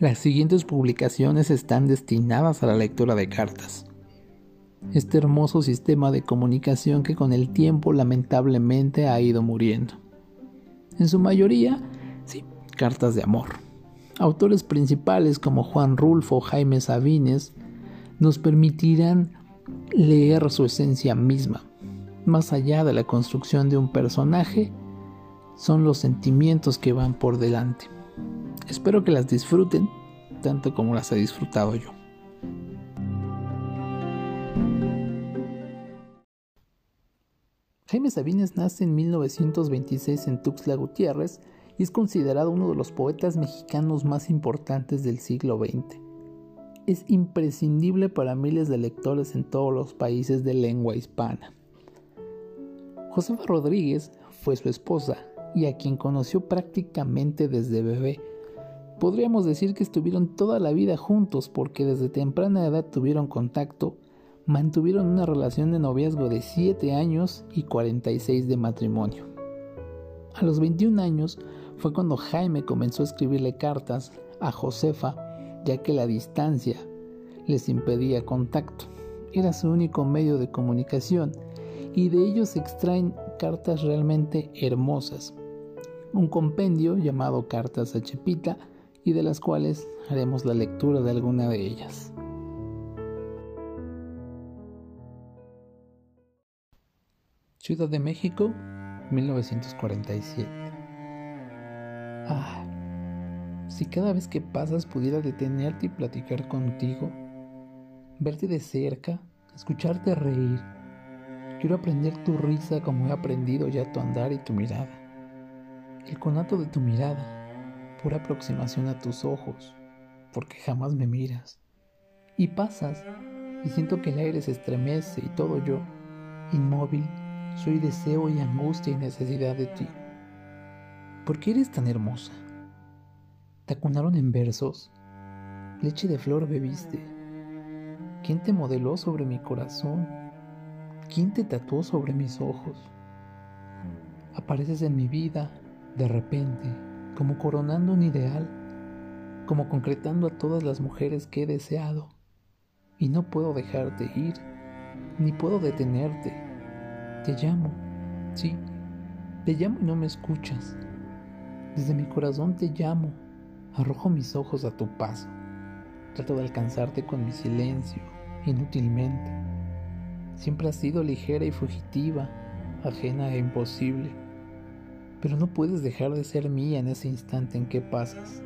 Las siguientes publicaciones están destinadas a la lectura de cartas. Este hermoso sistema de comunicación que con el tiempo lamentablemente ha ido muriendo. En su mayoría, sí, cartas de amor. Autores principales como Juan Rulfo Jaime Sabines nos permitirán leer su esencia misma. Más allá de la construcción de un personaje, son los sentimientos que van por delante. Espero que las disfruten tanto como las he disfrutado yo. Jaime Sabines nace en 1926 en Tuxtla Gutiérrez y es considerado uno de los poetas mexicanos más importantes del siglo XX. Es imprescindible para miles de lectores en todos los países de lengua hispana. Josefa Rodríguez fue su esposa y a quien conoció prácticamente desde bebé. Podríamos decir que estuvieron toda la vida juntos porque desde temprana edad tuvieron contacto, mantuvieron una relación de noviazgo de 7 años y 46 de matrimonio. A los 21 años fue cuando Jaime comenzó a escribirle cartas a Josefa, ya que la distancia les impedía contacto. Era su único medio de comunicación y de ellos se extraen cartas realmente hermosas. Un compendio llamado Cartas a Chepita y de las cuales haremos la lectura de alguna de ellas. Ciudad de México, 1947. Ah, si cada vez que pasas pudiera detenerte y platicar contigo, verte de cerca, escucharte reír. Quiero aprender tu risa como he aprendido ya tu andar y tu mirada. El conato de tu mirada, pura aproximación a tus ojos, porque jamás me miras. Y pasas, y siento que el aire se estremece y todo yo, inmóvil, soy deseo y angustia y necesidad de ti. ¿Por qué eres tan hermosa? ¿Te acunaron en versos? Leche de flor bebiste. ¿Quién te modeló sobre mi corazón? ¿Quién te tatuó sobre mis ojos? Apareces en mi vida de repente, como coronando un ideal, como concretando a todas las mujeres que he deseado. Y no puedo dejarte ir, ni puedo detenerte. Te llamo, sí, te llamo y no me escuchas. Desde mi corazón te llamo, arrojo mis ojos a tu paso. Trato de alcanzarte con mi silencio, inútilmente. Siempre has sido ligera y fugitiva, ajena e imposible pero no puedes dejar de ser mía en ese instante en que pasas.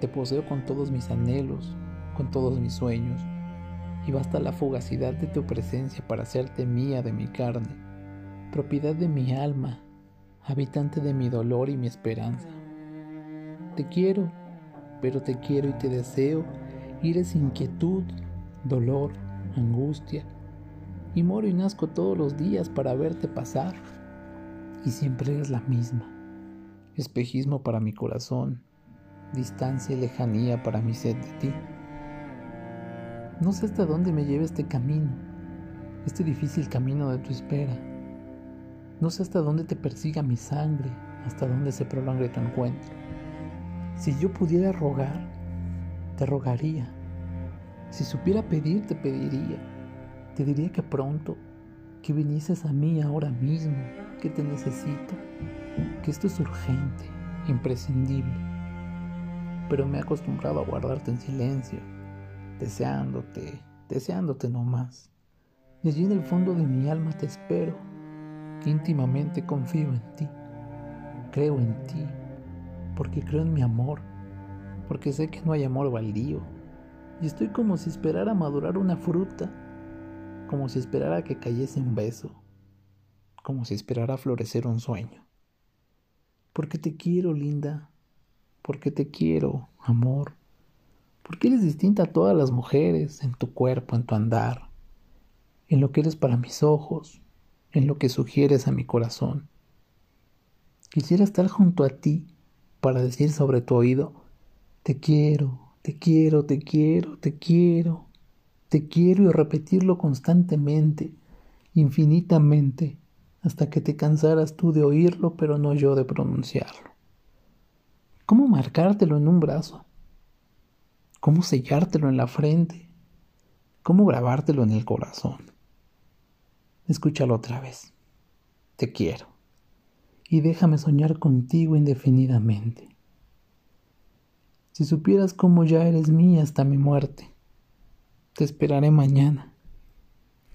Te poseo con todos mis anhelos, con todos mis sueños, y basta la fugacidad de tu presencia para hacerte mía de mi carne, propiedad de mi alma, habitante de mi dolor y mi esperanza. Te quiero, pero te quiero y te deseo, y eres inquietud, dolor, angustia, y moro y nazco todos los días para verte pasar y siempre eres la misma. Espejismo para mi corazón, distancia y lejanía para mi sed de ti. No sé hasta dónde me lleva este camino, este difícil camino de tu espera. No sé hasta dónde te persiga mi sangre, hasta dónde se prolongue tu encuentro. Si yo pudiera rogar, te rogaría. Si supiera pedir, te pediría. Te diría que pronto, que vinieses a mí ahora mismo, que te necesito, que esto es urgente, imprescindible. Pero me he acostumbrado a guardarte en silencio, deseándote, deseándote nomás. Y allí en el fondo de mi alma te espero, íntimamente confío en ti, creo en ti, porque creo en mi amor, porque sé que no hay amor baldío. Y estoy como si esperara madurar una fruta, como si esperara que cayese un beso como si esperara florecer un sueño. Porque te quiero, linda. Porque te quiero, amor. Porque eres distinta a todas las mujeres en tu cuerpo, en tu andar, en lo que eres para mis ojos, en lo que sugieres a mi corazón. Quisiera estar junto a ti para decir sobre tu oído, te quiero, te quiero, te quiero, te quiero, te quiero y repetirlo constantemente, infinitamente, hasta que te cansaras tú de oírlo, pero no yo de pronunciarlo. ¿Cómo marcártelo en un brazo? cómo sellártelo en la frente, cómo grabártelo en el corazón. Escúchalo otra vez. Te quiero. Y déjame soñar contigo indefinidamente. Si supieras cómo ya eres mía hasta mi muerte, te esperaré mañana.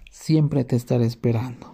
Siempre te estaré esperando.